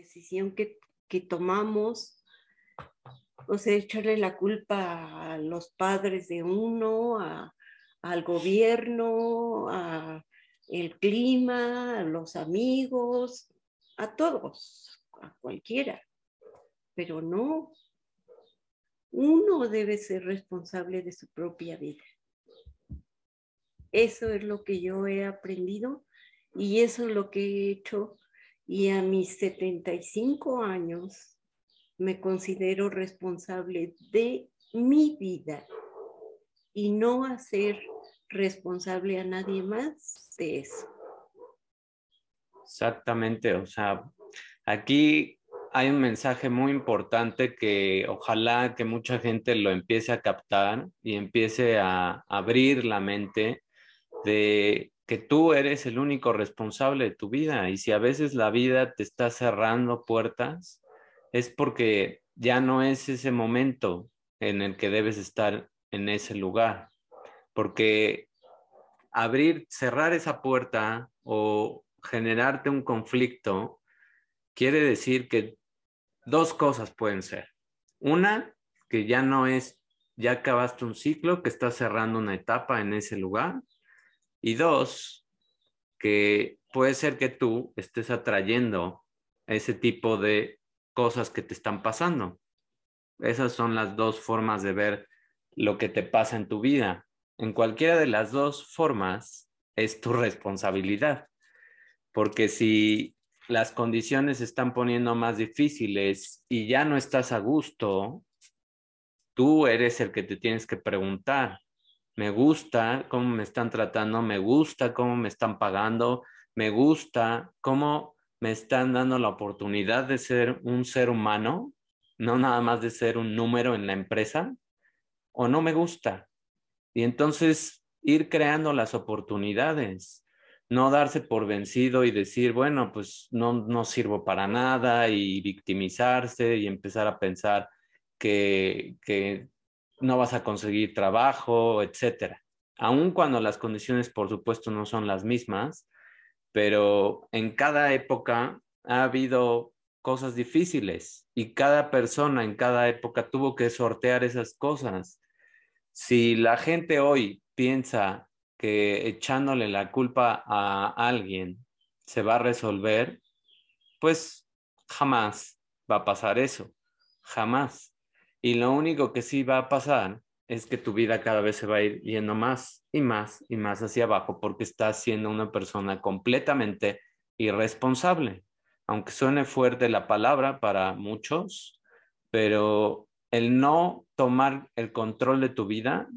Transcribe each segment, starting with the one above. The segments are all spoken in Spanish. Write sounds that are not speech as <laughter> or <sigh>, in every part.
decisión que, que tomamos, o sea, echarle la culpa a los padres de uno, a, al gobierno, a el clima, a los amigos, a todos, a cualquiera. Pero no, uno debe ser responsable de su propia vida. Eso es lo que yo he aprendido y eso es lo que he hecho. Y a mis 75 años me considero responsable de mi vida y no hacer responsable a nadie más de eso. Exactamente, o sea, aquí hay un mensaje muy importante que ojalá que mucha gente lo empiece a captar y empiece a abrir la mente de que tú eres el único responsable de tu vida y si a veces la vida te está cerrando puertas, es porque ya no es ese momento en el que debes estar en ese lugar, porque abrir, cerrar esa puerta o generarte un conflicto quiere decir que dos cosas pueden ser. Una, que ya no es, ya acabaste un ciclo, que estás cerrando una etapa en ese lugar. Y dos, que puede ser que tú estés atrayendo ese tipo de cosas que te están pasando. Esas son las dos formas de ver lo que te pasa en tu vida. En cualquiera de las dos formas es tu responsabilidad, porque si las condiciones se están poniendo más difíciles y ya no estás a gusto, tú eres el que te tienes que preguntar, me gusta cómo me están tratando, me gusta cómo me están pagando, me gusta cómo me están dando la oportunidad de ser un ser humano, no nada más de ser un número en la empresa, o no me gusta. Y entonces ir creando las oportunidades no darse por vencido y decir, bueno, pues no, no sirvo para nada y victimizarse y empezar a pensar que, que no vas a conseguir trabajo, etcétera. Aun cuando las condiciones, por supuesto, no son las mismas, pero en cada época ha habido cosas difíciles y cada persona en cada época tuvo que sortear esas cosas. Si la gente hoy piensa que echándole la culpa a alguien se va a resolver, pues jamás va a pasar eso, jamás. Y lo único que sí va a pasar es que tu vida cada vez se va a ir yendo más y más y más hacia abajo porque estás siendo una persona completamente irresponsable. Aunque suene fuerte la palabra para muchos, pero el no tomar el control de tu vida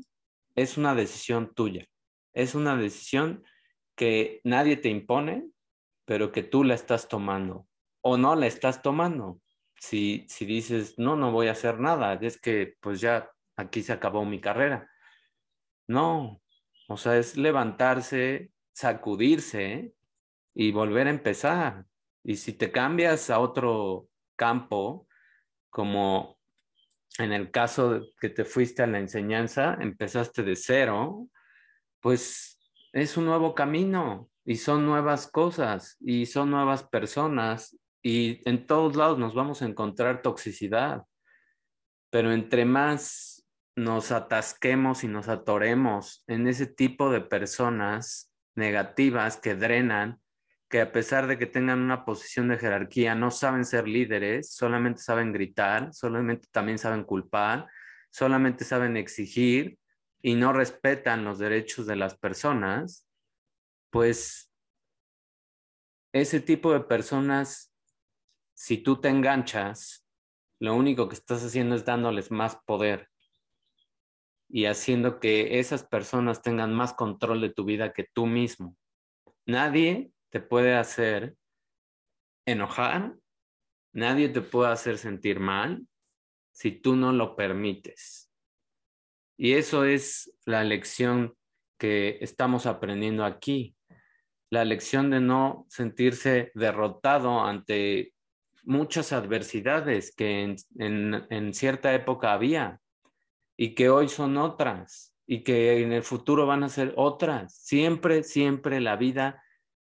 es una decisión tuya. Es una decisión que nadie te impone, pero que tú la estás tomando o no la estás tomando. Si, si dices, no, no voy a hacer nada, es que pues ya aquí se acabó mi carrera. No, o sea, es levantarse, sacudirse y volver a empezar. Y si te cambias a otro campo, como en el caso que te fuiste a la enseñanza, empezaste de cero, pues es un nuevo camino y son nuevas cosas y son nuevas personas y en todos lados nos vamos a encontrar toxicidad. Pero entre más nos atasquemos y nos atoremos en ese tipo de personas negativas que drenan, que a pesar de que tengan una posición de jerarquía, no saben ser líderes, solamente saben gritar, solamente también saben culpar, solamente saben exigir, y no respetan los derechos de las personas, pues ese tipo de personas, si tú te enganchas, lo único que estás haciendo es dándoles más poder y haciendo que esas personas tengan más control de tu vida que tú mismo. Nadie te puede hacer enojar, nadie te puede hacer sentir mal si tú no lo permites. Y eso es la lección que estamos aprendiendo aquí, la lección de no sentirse derrotado ante muchas adversidades que en, cierta época había y que hoy son otras y que en el futuro van a ser otras. Siempre, siempre la vida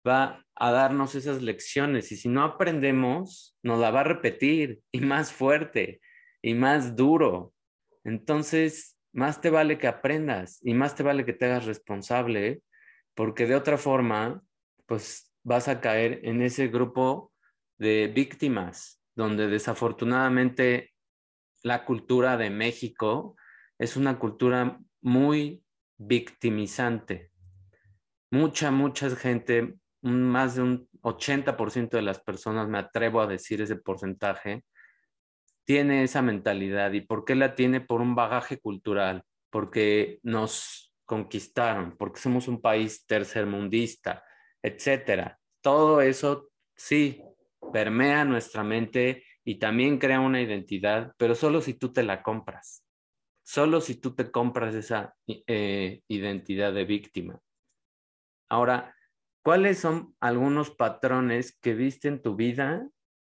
va a darnos esas lecciones y si no aprendemos, nos la va a repetir y más fuerte y más duro. Entonces, más te vale que aprendas y más te vale que te hagas responsable, porque de otra forma, pues vas a caer en ese grupo de víctimas, donde desafortunadamente la cultura de México es una cultura muy victimizante. Mucha, mucha gente, más de un 80% de las personas, me atrevo a decir ese porcentaje, tiene esa mentalidad. ¿Y por qué la tiene? Por un bagaje cultural, porque nos conquistaron, porque somos un país tercermundista, etcétera. Todo eso sí permea nuestra mente y también crea una identidad, pero solo si tú te la compras, solo si tú te compras esa eh, identidad de víctima. Ahora, ¿cuáles son algunos patrones que viste en tu vida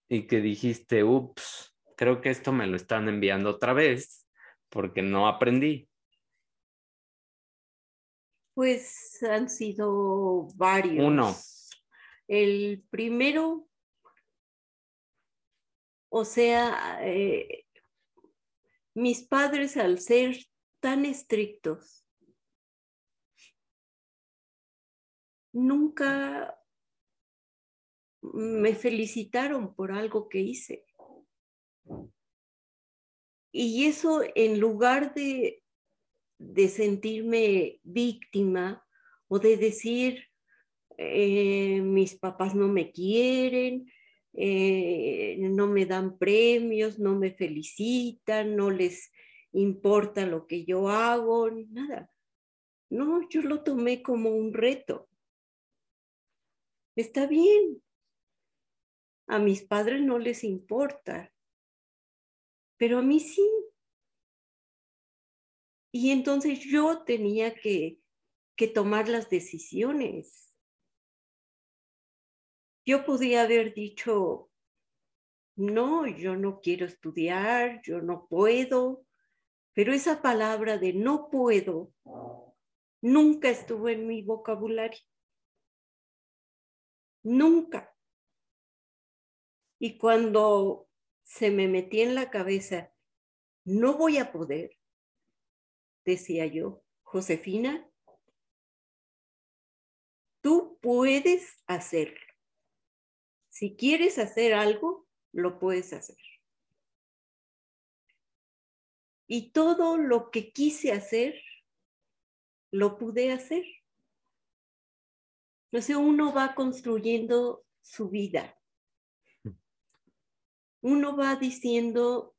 y que dijiste, ups, creo que esto me lo están enviando otra vez porque no aprendí? Pues han sido varios. Uno. El primero, o sea, eh, mis padres al ser tan estrictos, nunca me felicitaron por algo que hice. Y eso en lugar de de sentirme víctima o de decir, eh, mis papás no me quieren, eh, no me dan premios, no me felicitan, no les importa lo que yo hago, nada. No, yo lo tomé como un reto. Está bien. A mis padres no les importa, pero a mí sí. Y entonces yo tenía que, tomar las decisiones. Yo podía haber dicho, no, yo no quiero estudiar, yo no puedo, pero esa palabra de no puedo nunca estuvo en mi vocabulario. Nunca. Y cuando se me metía en la cabeza, no voy a poder, decía yo, Josefina, tú puedes hacerlo. Si quieres hacer algo, lo puedes hacer. Y todo lo que quise hacer, lo pude hacer. Entonces uno va construyendo su vida. Uno va diciendo,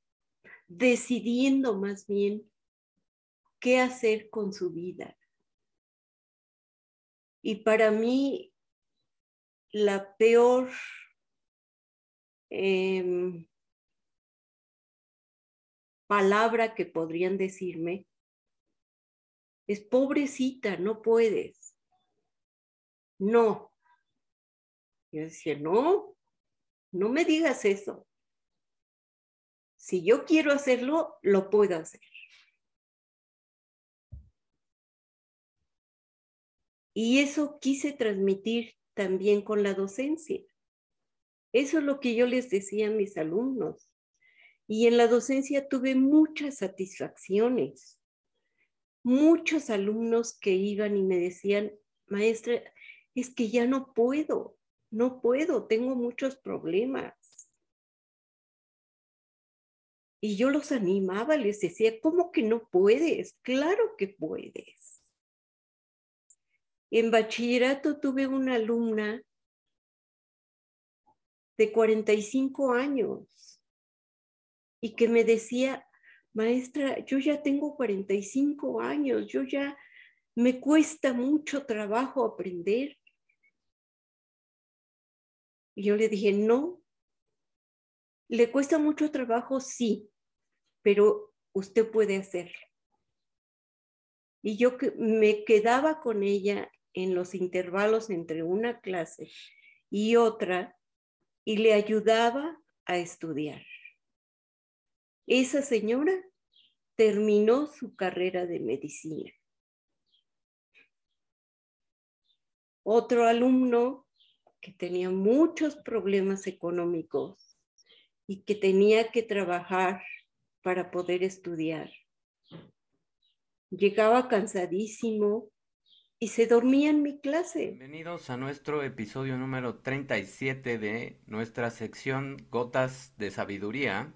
decidiendo más bien qué hacer con su vida. Y para mí, la peor em, palabra que podrían decirme es pobrecita, no puedes. No. Yo decía, no, no me digas eso. Si yo quiero hacerlo, lo puedo hacer. Y eso quise transmitir también con la docencia. Eso es lo que yo les decía a mis alumnos. Y en la docencia tuve muchas satisfacciones. Muchos alumnos que iban y me decían, maestra, es que ya no puedo, no puedo, tengo muchos problemas. Y yo los animaba, les decía, ¿cómo que no puedes? Claro que puedes. En bachillerato tuve una alumna de 45 años y que me decía, maestra, yo ya tengo 45 años, yo ya me cuesta mucho trabajo aprender. Y yo le dije, no, le cuesta mucho trabajo, sí, pero usted puede hacerlo. Y yo me quedaba con ella en los intervalos entre una clase y otra y le ayudaba a estudiar. Esa señora terminó su carrera de medicina. Otro alumno que tenía muchos problemas económicos y que tenía que trabajar para poder estudiar. Llegaba cansadísimo y se dormía en mi clase. Bienvenidos a nuestro episodio número 37 de nuestra sección Gotas de Sabiduría.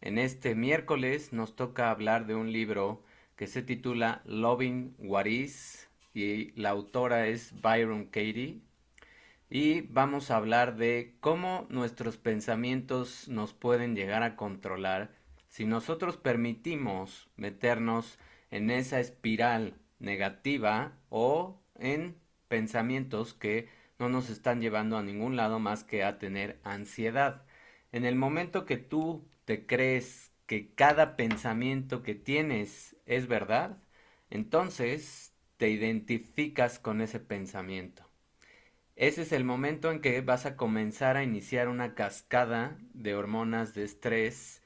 En este miércoles nos toca hablar de un libro que se titula Loving What Is y la autora es Byron Katie. Y vamos a hablar de cómo nuestros pensamientos nos pueden llegar a controlar si nosotros permitimos meternos en esa espiral negativa o en pensamientos que no nos están llevando a ningún lado más que a tener ansiedad. En el momento que tú te crees que cada pensamiento que tienes es verdad, entonces te identificas con ese pensamiento. Ese es el momento en que vas a comenzar a iniciar una cascada de hormonas de estrés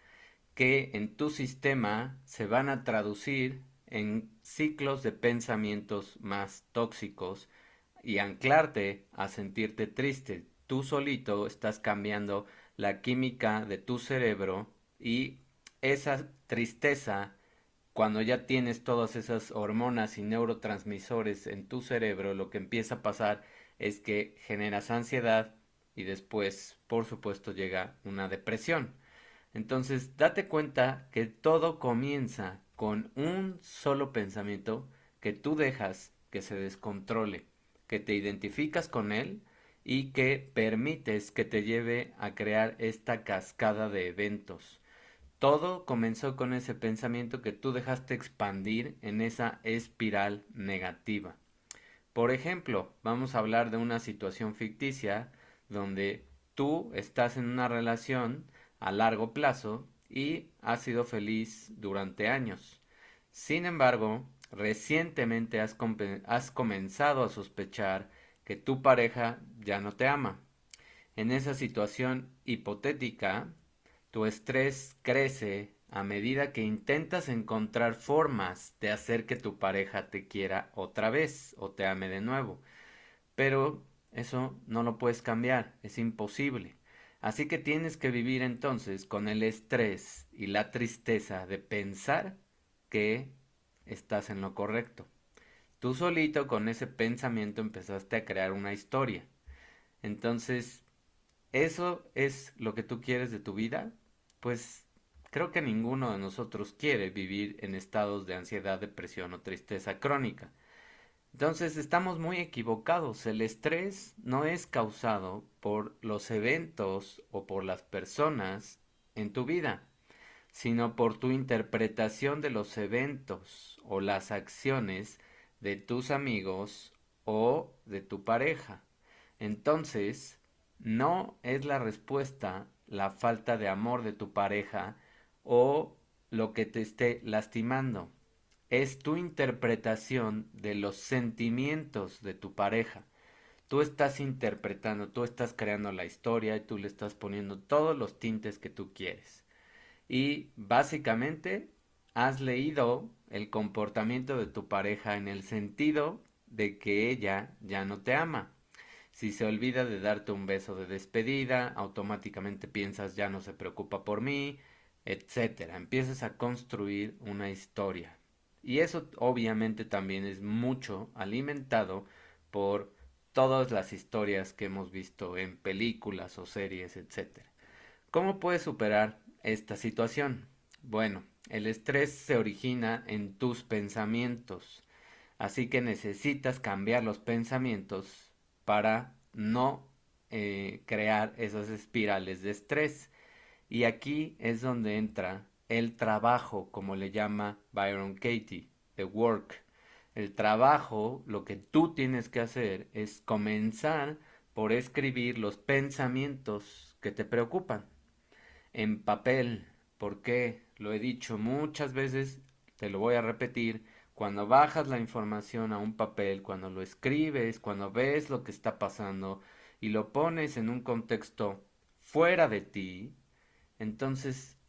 que en tu sistema se van a traducir en ciclos de pensamientos más tóxicos y anclarte a sentirte triste. Tú solito estás cambiando la química de tu cerebro y esa tristeza, cuando ya tienes todas esas hormonas y neurotransmisores en tu cerebro, lo que empieza a pasar es que generas ansiedad y después, por supuesto, llega una depresión. Entonces, date cuenta que todo comienza con un solo pensamiento que tú dejas que se descontrole, que te identificas con él y que permites que te lleve a crear esta cascada de eventos. Todo comenzó con ese pensamiento que tú dejaste expandir en esa espiral negativa. Por ejemplo, vamos a hablar de una situación ficticia donde tú estás en una relación a largo plazo y has sido feliz durante años. Sin embargo, recientemente has, has, comenzado a sospechar que tu pareja ya no te ama. En esa situación hipotética, tu estrés crece a medida que intentas encontrar formas de hacer que tu pareja te quiera otra vez o te ame de nuevo. Pero eso no lo puedes cambiar, es imposible. Así que tienes que vivir entonces con el estrés y la tristeza de pensar que estás en lo correcto. Tú solito con ese pensamiento empezaste a crear una historia. Entonces, ¿eso es lo que tú quieres de tu vida? Pues creo que ninguno de nosotros quiere vivir en estados de ansiedad, depresión o tristeza crónica. Entonces estamos muy equivocados. El estrés no es causado por los eventos o por las personas en tu vida, sino por tu interpretación de los eventos o las acciones de tus amigos o de tu pareja. Entonces, no es la respuesta la falta de amor de tu pareja o lo que te esté lastimando es tu interpretación de los sentimientos de tu pareja. Tú estás interpretando, tú estás creando la historia y tú le estás poniendo todos los tintes que tú quieres. Y básicamente has leído el comportamiento de tu pareja en el sentido de que ella ya no te ama. Si se olvida de darte un beso de despedida, automáticamente piensas ya no se preocupa por mí, etc. Empiezas a construir una historia. Y eso obviamente también es mucho alimentado por todas las historias que hemos visto en películas o series, etc. ¿Cómo puedes superar esta situación? Bueno, el estrés se origina en tus pensamientos, así que necesitas cambiar los pensamientos para no eh, crear esas espirales de estrés. Y aquí es donde entra el trabajo, como le llama Byron Katie, the work. El trabajo, lo que tú tienes que hacer es comenzar por escribir los pensamientos que te preocupan en papel. porque Lo he dicho muchas veces, te lo voy a repetir. Cuando bajas la información a un papel, cuando lo escribes, cuando ves lo que está pasando y lo pones en un contexto fuera de ti, entonces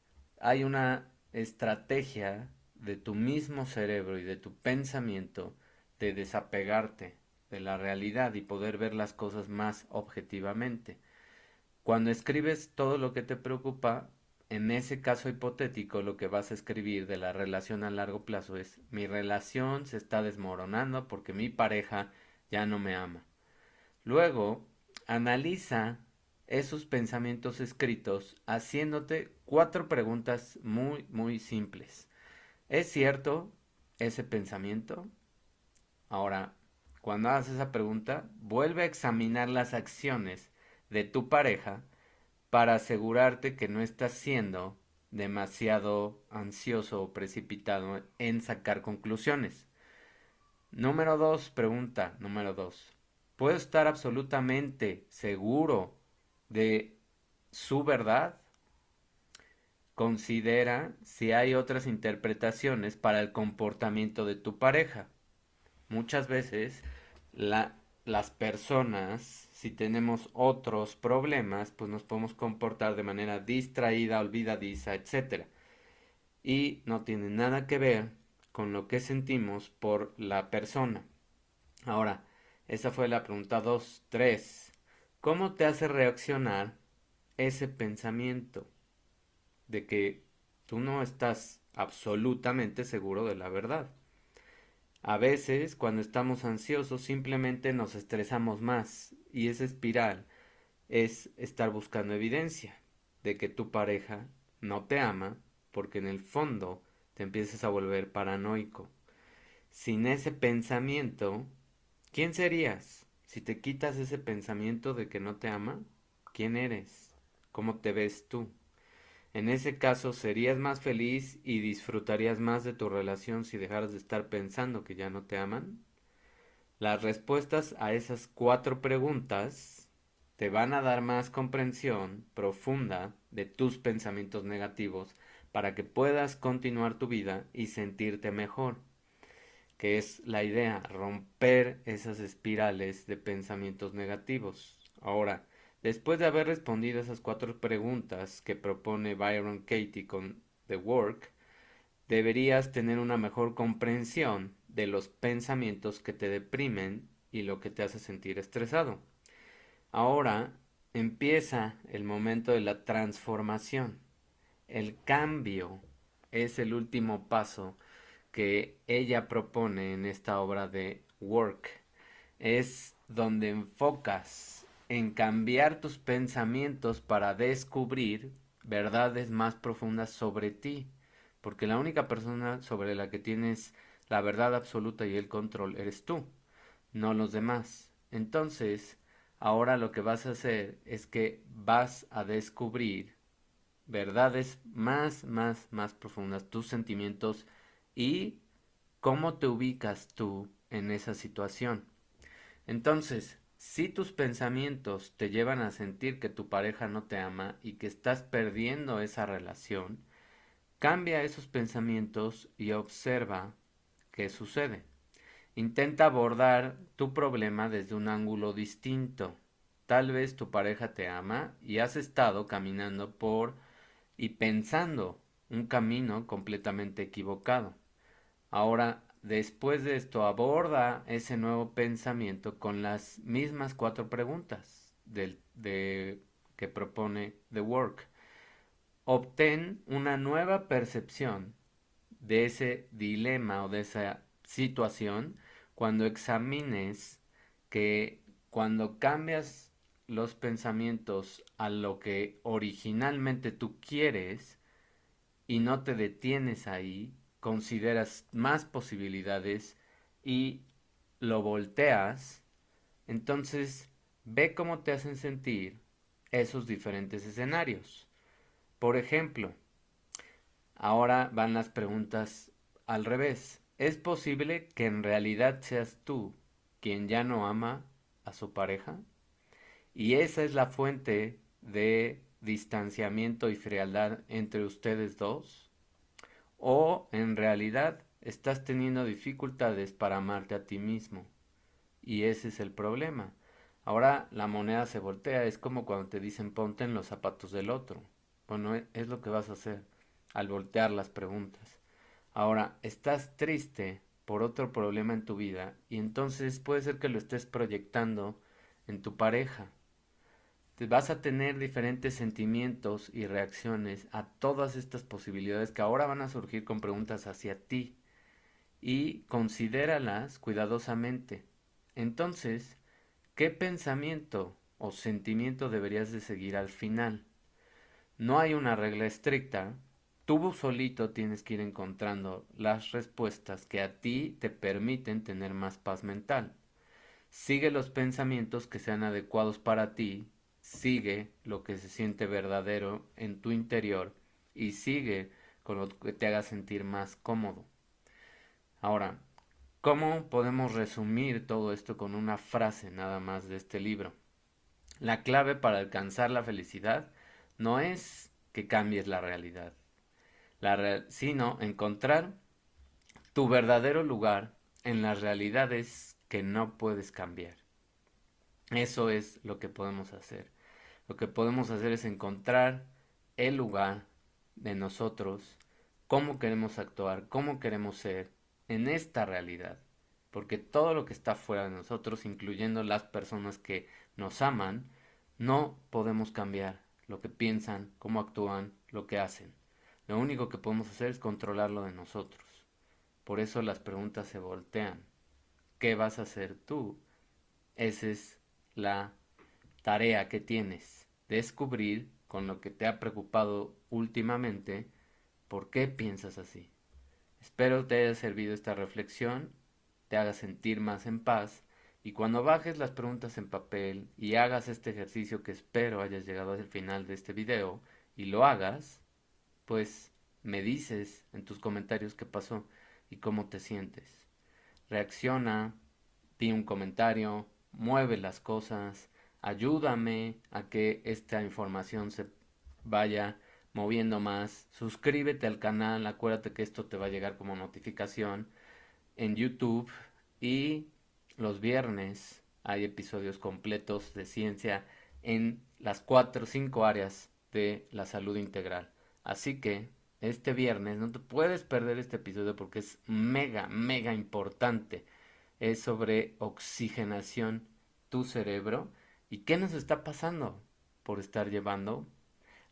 hay una estrategia de tu mismo cerebro y de tu pensamiento de desapegarte de la realidad y poder ver las cosas más objetivamente. Cuando escribes todo lo que te preocupa, en ese caso hipotético lo que vas a escribir de la relación a largo plazo es mi relación se está desmoronando porque mi pareja ya no me ama. Luego, analiza esos pensamientos escritos haciéndote cuatro preguntas muy, muy simples. ¿Es cierto ese pensamiento? Ahora, cuando hagas esa pregunta, vuelve a examinar las acciones de tu pareja para asegurarte que no estás siendo demasiado ansioso o precipitado en sacar conclusiones. Número dos, pregunta número dos. ¿Puedo estar absolutamente seguro de su verdad? Considera si hay otras interpretaciones para el comportamiento de tu pareja. Muchas veces las personas, si tenemos otros problemas, pues nos podemos comportar de manera distraída, olvidadiza, etc. Y no tiene nada que ver con lo que sentimos por la persona. Ahora, esa fue la pregunta 2. 3. ¿Cómo te hace reaccionar ese pensamiento de que tú no estás absolutamente seguro de la verdad? A veces, cuando estamos ansiosos, simplemente nos estresamos más y esa espiral es estar buscando evidencia de que tu pareja no te ama porque en el fondo te empiezas a volver paranoico. Sin ese pensamiento, ¿quién serías? Si te quitas ese pensamiento de que no te ama, ¿quién eres? ¿Cómo te ves tú? En ese caso, ¿serías más feliz y disfrutarías más de tu relación si dejaras de estar pensando que ya no te aman? Las respuestas a esas cuatro preguntas te van a dar más comprensión profunda de tus pensamientos negativos para que puedas continuar tu vida y sentirte mejor, que es la idea, romper esas espirales de pensamientos negativos. Ahora, después de haber respondido esas cuatro preguntas que propone Byron Katie con The Work, deberías tener una mejor comprensión de los pensamientos que te deprimen y lo que te hace sentir estresado. Ahora empieza el momento de la transformación. El cambio es el último paso que ella propone en esta obra de Work. Es donde enfocas en cambiar tus pensamientos para descubrir verdades más profundas sobre ti. Porque la única persona sobre la que tienes la verdad absoluta y el control eres tú, no los demás. Entonces, ahora lo que vas a hacer es que vas a descubrir verdades más, más, más profundas, tus sentimientos y cómo te ubicas tú en esa situación. Entonces, si tus pensamientos te llevan a sentir que tu pareja no te ama y que estás perdiendo esa relación, cambia esos pensamientos y observa qué sucede. Intenta abordar tu problema desde un ángulo distinto. Tal vez tu pareja te ama y has estado caminando por y pensando un camino completamente equivocado. Ahora, después de esto, aborda ese nuevo pensamiento con las mismas cuatro preguntas que propone The Work. Obtén una nueva percepción de ese dilema o de esa situación cuando examines que cuando cambias los pensamientos a lo que originalmente tú quieres y no te detienes ahí, consideras más posibilidades y lo volteas, entonces ve cómo te hacen sentir esos diferentes escenarios. Por ejemplo, ahora van las preguntas al revés. ¿Es posible que en realidad seas tú quien ya no ama a su pareja? Y esa es la fuente de distanciamiento y frialdad entre ustedes dos. O en realidad estás teniendo dificultades para amarte a ti mismo. Y ese es el problema. Ahora la moneda se voltea, es como cuando te dicen ponte en los zapatos del otro. Bueno, e, es lo que vas a hacer al voltear las preguntas. Ahora, estás triste por otro problema en tu vida y entonces puede ser que lo estés proyectando en tu pareja. Vas a tener diferentes sentimientos y reacciones a todas estas posibilidades que ahora van a surgir con preguntas hacia ti y considéralas cuidadosamente. Entonces, ¿qué pensamiento o sentimiento deberías de seguir al final? No hay una regla estricta, tú solito tienes que ir encontrando las respuestas que a ti te permiten tener más paz mental. Sigue los pensamientos que sean adecuados para ti, sigue lo que se siente verdadero en tu interior y sigue con lo que te haga sentir más cómodo. Ahora, ¿cómo podemos resumir todo esto con una frase nada más de este libro? La clave para alcanzar la felicidad no es que cambies la realidad, sino encontrar tu verdadero lugar en las realidades que no puedes cambiar. Eso es lo que podemos hacer. Lo que podemos hacer es encontrar el lugar de nosotros, cómo queremos actuar, cómo queremos ser en esta realidad. Porque todo lo que está fuera de nosotros, incluyendo las personas que nos aman, no podemos cambiar lo que piensan, cómo actúan, lo que hacen. Lo único que podemos hacer es controlarlo de nosotros. Por eso las preguntas se voltean. ¿Qué vas a hacer tú? Esa es la tarea que tienes. Descubrir con lo que te ha preocupado últimamente por qué piensas así. Espero te haya servido esta reflexión, te haga sentir más en paz y cuando bajes las preguntas en papel y hagas este ejercicio que espero hayas llegado al final de este video y lo hagas, pues me dices en tus comentarios qué pasó y cómo te sientes. Reacciona, di un comentario, mueve las cosas, ayúdame a que esta información se vaya moviendo más. Suscríbete al canal, acuérdate que esto te va a llegar como notificación en YouTube y los viernes hay episodios completos de ciencia en las cuatro o cinco áreas de la salud integral. Así que este viernes no te puedes perder este episodio porque es mega, mega importante. Es sobre oxigenación tu cerebro y qué nos está pasando por estar llevando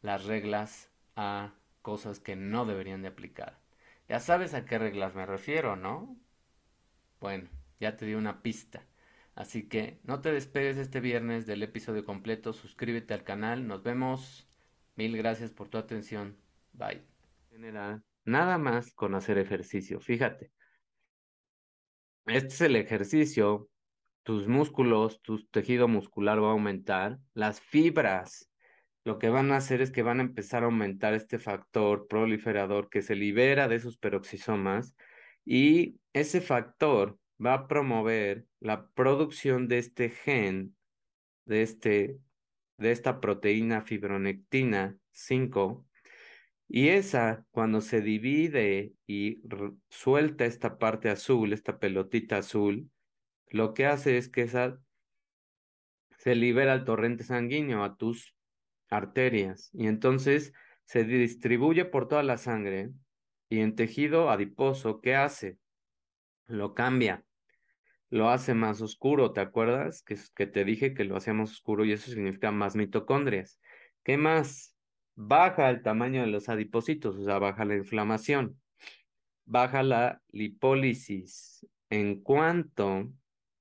las reglas a cosas que no deberían de aplicar. Ya sabes a qué reglas me refiero, ¿no? Bueno, ya te di una pista. Así que no te despegues este viernes del episodio completo, suscríbete al canal, nos vemos. Mil gracias por tu atención. Bye. General, nada más con hacer ejercicio, fíjate. Este es el ejercicio, tus músculos, tu tejido muscular va a aumentar, las fibras lo que van a hacer es que van a empezar a aumentar este factor proliferador que se libera de esos peroxisomas y ese factor va a promover la producción de este gen, de, este, de esta proteína fibronectina 5, y esa, cuando se divide y suelta esta parte azul, esta pelotita azul, lo que hace es que esa se libera el torrente sanguíneo a tus arterias y entonces se distribuye por toda la sangre y en tejido adiposo, ¿qué hace? Lo cambia lo hace más oscuro, ¿te acuerdas? Que, que te dije que lo hacía más oscuro y eso significa más mitocondrias. ¿Qué más? Baja el tamaño de los adipocitos, o sea, baja la inflamación, baja la lipólisis en cuanto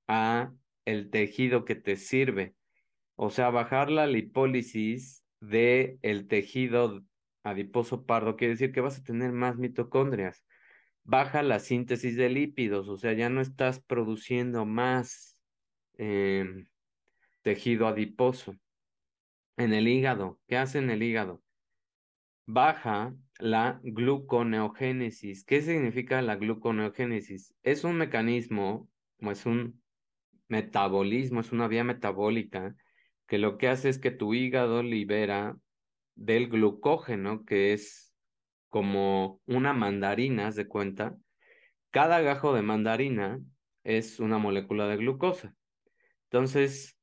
a el tejido que te sirve. O sea, bajar la lipólisis de el tejido adiposo pardo quiere decir que vas a tener más mitocondrias baja la síntesis de lípidos, o sea, ya no estás produciendo más em, tejido adiposo. En el hígado, ¿qué hace en el hígado? Baja la gluconeogénesis. ¿Qué significa la gluconeogénesis? Es un mecanismo, o es un metabolismo, es una vía metabólica que lo que hace es que tu hígado libera del glucógeno, que es como una mandarina, de cuenta, cada gajo de mandarina es una molécula de glucosa. Entonces,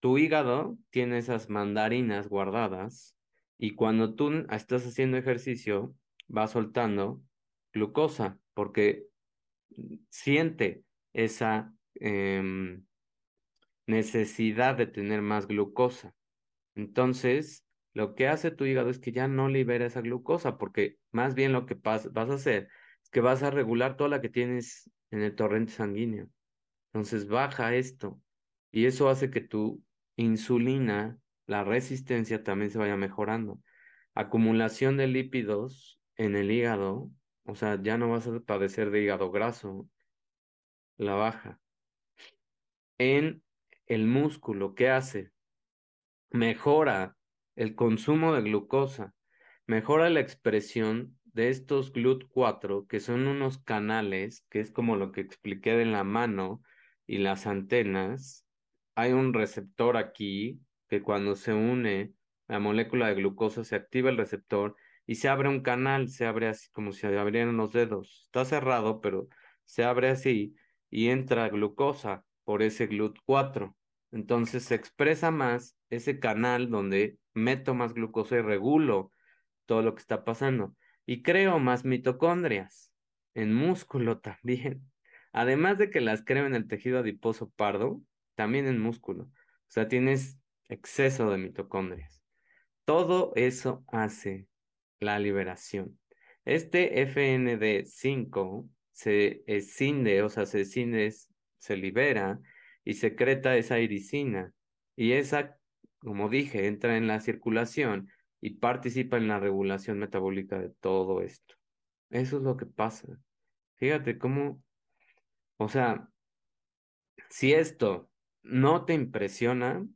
tu hígado tiene esas mandarinas guardadas y cuando tú estás haciendo ejercicio, va soltando glucosa, porque siente esa em, necesidad de tener más glucosa. Entonces, lo que hace tu hígado es que ya no libera esa glucosa, porque más bien lo que vas a hacer es que vas a regular toda la que tienes en el torrente sanguíneo. Entonces, baja esto y eso hace que tu insulina, la resistencia también se vaya mejorando. Acumulación de lípidos en el hígado, o sea, ya no vas a padecer de hígado graso, la baja. En el músculo, ¿qué hace? Mejora el consumo de glucosa, mejora la expresión de estos GLUT4, que son unos canales, que es como lo que expliqué de la mano y las antenas. Hay un receptor aquí que cuando se une la molécula de glucosa se activa el receptor y se abre un canal, se abre así como si abrieran los dedos. Está cerrado, pero se abre así y entra glucosa por ese GLUT4. Entonces se expresa más ese canal donde meto más glucosa y regulo todo lo que está pasando. Y creo más mitocondrias en músculo también. <laughs> Además de que las creo en el tejido adiposo pardo, también en músculo. O sea, tienes exceso de mitocondrias. Todo eso hace la liberación. Este FND5 se escinde, o sea, se escinde, se libera y secreta esa iricina. Y esa, como dije, entra en la circulación y participa en la regulación metabólica de todo esto. Eso es lo que pasa. Fíjate cómo, o sea, si esto no te impresiona,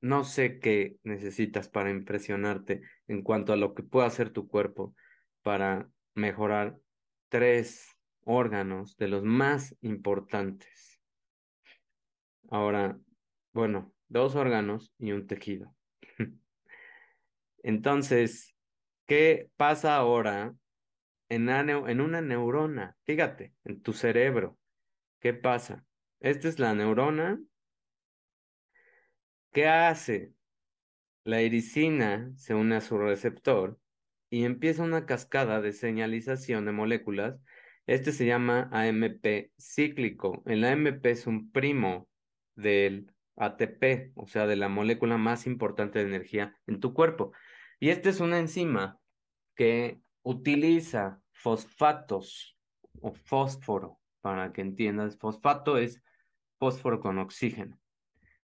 no sé qué necesitas para impresionarte en cuanto a lo que puede hacer tu cuerpo para mejorar tres órganos de los más importantes. Ahora, bueno, dos órganos y un tejido. <laughs> Entonces, ¿qué pasa ahora en, una neurona? Fíjate, en tu cerebro. ¿Qué pasa? Esta es la neurona. ¿Qué hace? La iricina se une a su receptor y empieza una cascada de señalización de moléculas este se llama AMP cíclico. El AMP es un primo del ATP, o sea, de la molécula más importante de energía en tu cuerpo. Y esta es una enzima que utiliza fosfatos o fósforo, para que entiendas. Fosfato es fósforo con oxígeno.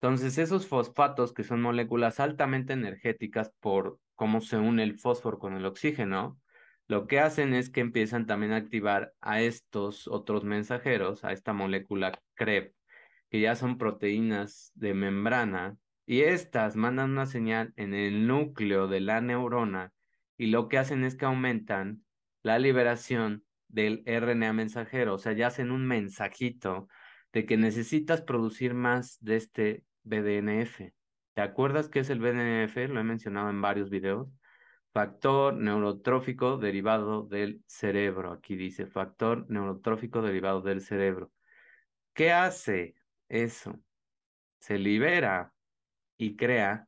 Entonces, esos fosfatos, que son moléculas altamente energéticas por cómo se une el fósforo con el oxígeno, lo que hacen es que empiezan también a activar a estos otros mensajeros, a esta molécula CREP, que ya son proteínas de membrana, y estas mandan una señal en el núcleo de la neurona y lo que hacen es que aumentan la liberación del RNA mensajero, o sea, ya hacen un mensajito de que necesitas producir más de este BDNF. ¿Te acuerdas qué es el BDNF? Lo he mencionado en varios videos. Factor neurotrófico derivado del cerebro. Aquí dice factor neurotrófico derivado del cerebro. ¿Qué hace eso? Se libera y crea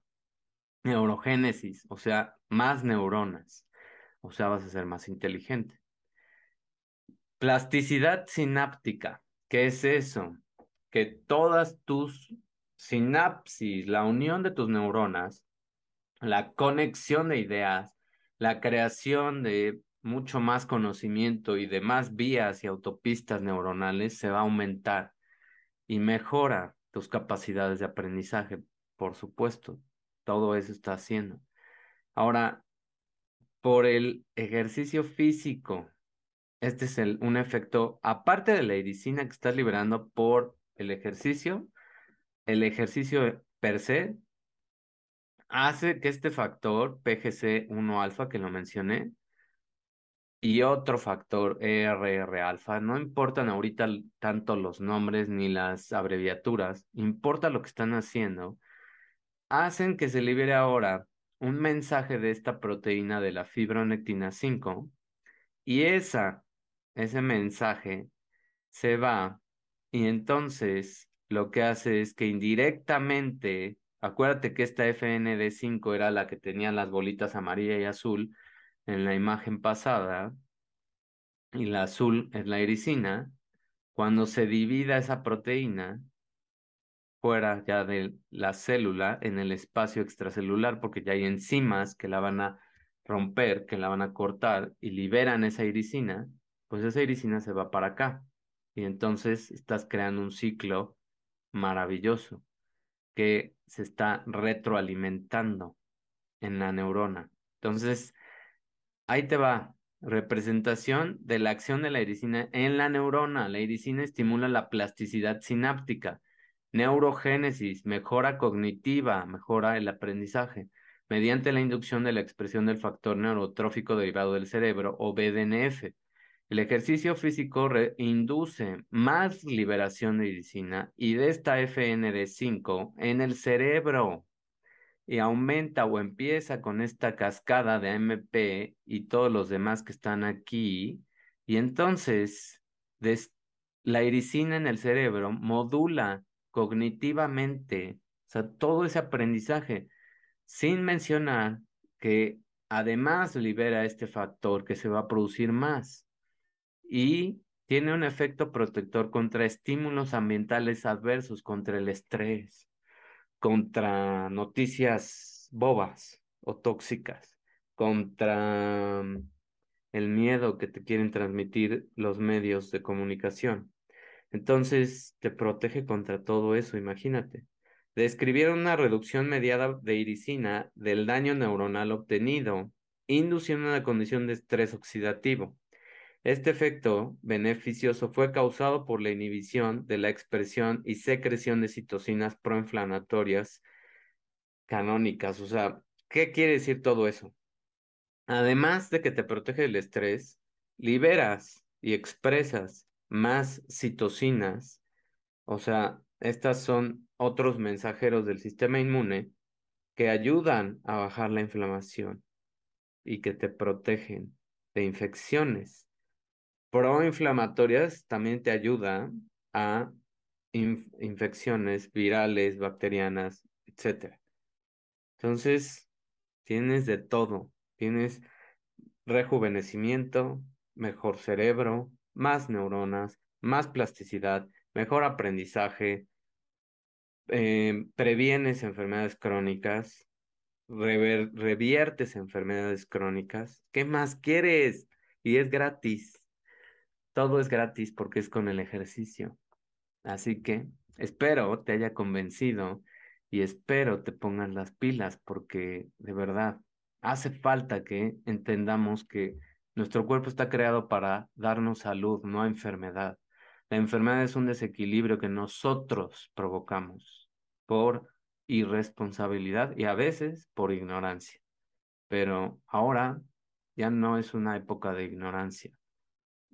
neurogénesis, o sea, más neuronas. O sea, vas a ser más inteligente. Plasticidad sináptica. ¿Qué es eso? Que todas tus sinapsis, la unión de tus neuronas, la conexión de ideas, la creación de mucho más conocimiento y de más vías y autopistas neuronales se va a aumentar y mejora tus capacidades de aprendizaje, por supuesto. Todo eso está haciendo. Ahora, por el ejercicio físico, este es un efecto, aparte de la iricina que estás liberando por el ejercicio, el ejercicio per se hace que este factor PGC1 alfa que lo mencioné y otro factor ERR alfa, no importan ahorita tanto los nombres ni las abreviaturas, importa lo que están haciendo, hacen que se libere ahora un mensaje de esta proteína de la fibronectina 5 y esa, ese mensaje se va y entonces lo que hace es que indirectamente Acuérdate que esta FND5 era la que tenía las bolitas amarilla y azul en la imagen pasada, y la azul es la iricina. Cuando se divida esa proteína fuera ya de la célula en el espacio extracelular, porque ya hay enzimas que la van a romper, que la van a cortar y liberan esa iricina, pues esa iricina se va para acá. Y entonces estás creando un ciclo maravilloso que se está retroalimentando en la neurona. Entonces, ahí te va. Representación de la acción de la iricina en la neurona. La iricina estimula la plasticidad sináptica, neurogénesis, mejora cognitiva, mejora el aprendizaje, mediante la inducción de la expresión del factor neurotrófico derivado del cerebro o BDNF. El ejercicio físico induce más liberación de iricina y de esta FND5 en el cerebro y aumenta o empieza con esta cascada de AMP y todos los demás que están aquí, y entonces la iricina en el cerebro modula cognitivamente, todo ese aprendizaje, sin mencionar que además libera este factor que se va a producir más y tiene un efecto protector contra estímulos ambientales adversos, contra el estrés contra noticias bobas o tóxicas, contra mm, el miedo que te quieren transmitir los medios de comunicación. Entonces, te protege contra todo eso, imagínate. Describieron una reducción mediada de iricina del daño neuronal obtenido, induciendo una condición de estrés oxidativo. Este efecto beneficioso fue causado por la inhibición de la expresión y secreción de citocinas proinflamatorias canónicas. O sea, ¿qué quiere decir todo eso? Además de que te protege del estrés, liberas y expresas más citocinas. O sea, estas son otros mensajeros del sistema inmune que ayudan a bajar la inflamación y que te protegen de infecciones proinflamatorias también te ayuda a infecciones virales, bacterianas, etc. Entonces, tienes de todo. Tienes rejuvenecimiento, mejor cerebro, más neuronas, más plasticidad, mejor aprendizaje, eh, previenes enfermedades crónicas, reviertes enfermedades crónicas. ¿Qué más quieres? Y es gratis. Todo es gratis porque es con el ejercicio. Así que espero te haya convencido y espero te pongan las pilas porque de verdad hace falta que entendamos que nuestro cuerpo está creado para darnos salud, no enfermedad. La enfermedad es un desequilibrio que nosotros provocamos por irresponsabilidad y a veces por ignorancia. Pero ahora ya no es una época de ignorancia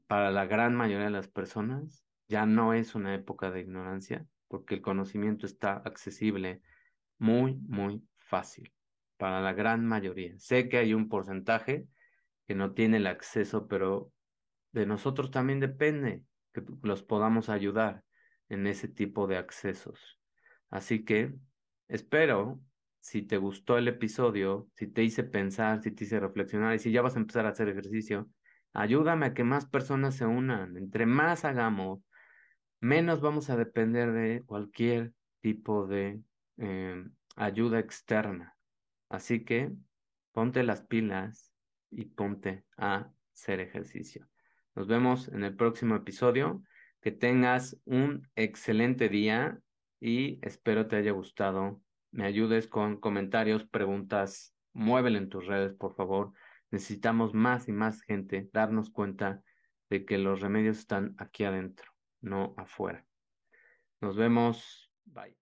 para la gran mayoría de las personas ya no es una época de ignorancia, porque el conocimiento está accesible muy, muy fácil para la gran mayoría. Sé que hay un porcentaje que no tiene el acceso, pero de nosotros también depende que los podamos ayudar en ese tipo de accesos. Así que espero, si te gustó el episodio, si te hice pensar, si te hice reflexionar y si ya vas a empezar a hacer ejercicio, Ayúdame a que más personas se unan. Entre más hagamos, menos vamos a depender de cualquier tipo de em, ayuda externa. Así que ponte las pilas y ponte a hacer ejercicio. Nos vemos en el próximo episodio. Que tengas un excelente día y espero te haya gustado. Me ayudes con comentarios, preguntas. Muévele en tus redes, por favor. Necesitamos más y más gente darnos cuenta de que los remedios están aquí adentro, no afuera. Nos vemos. Bye.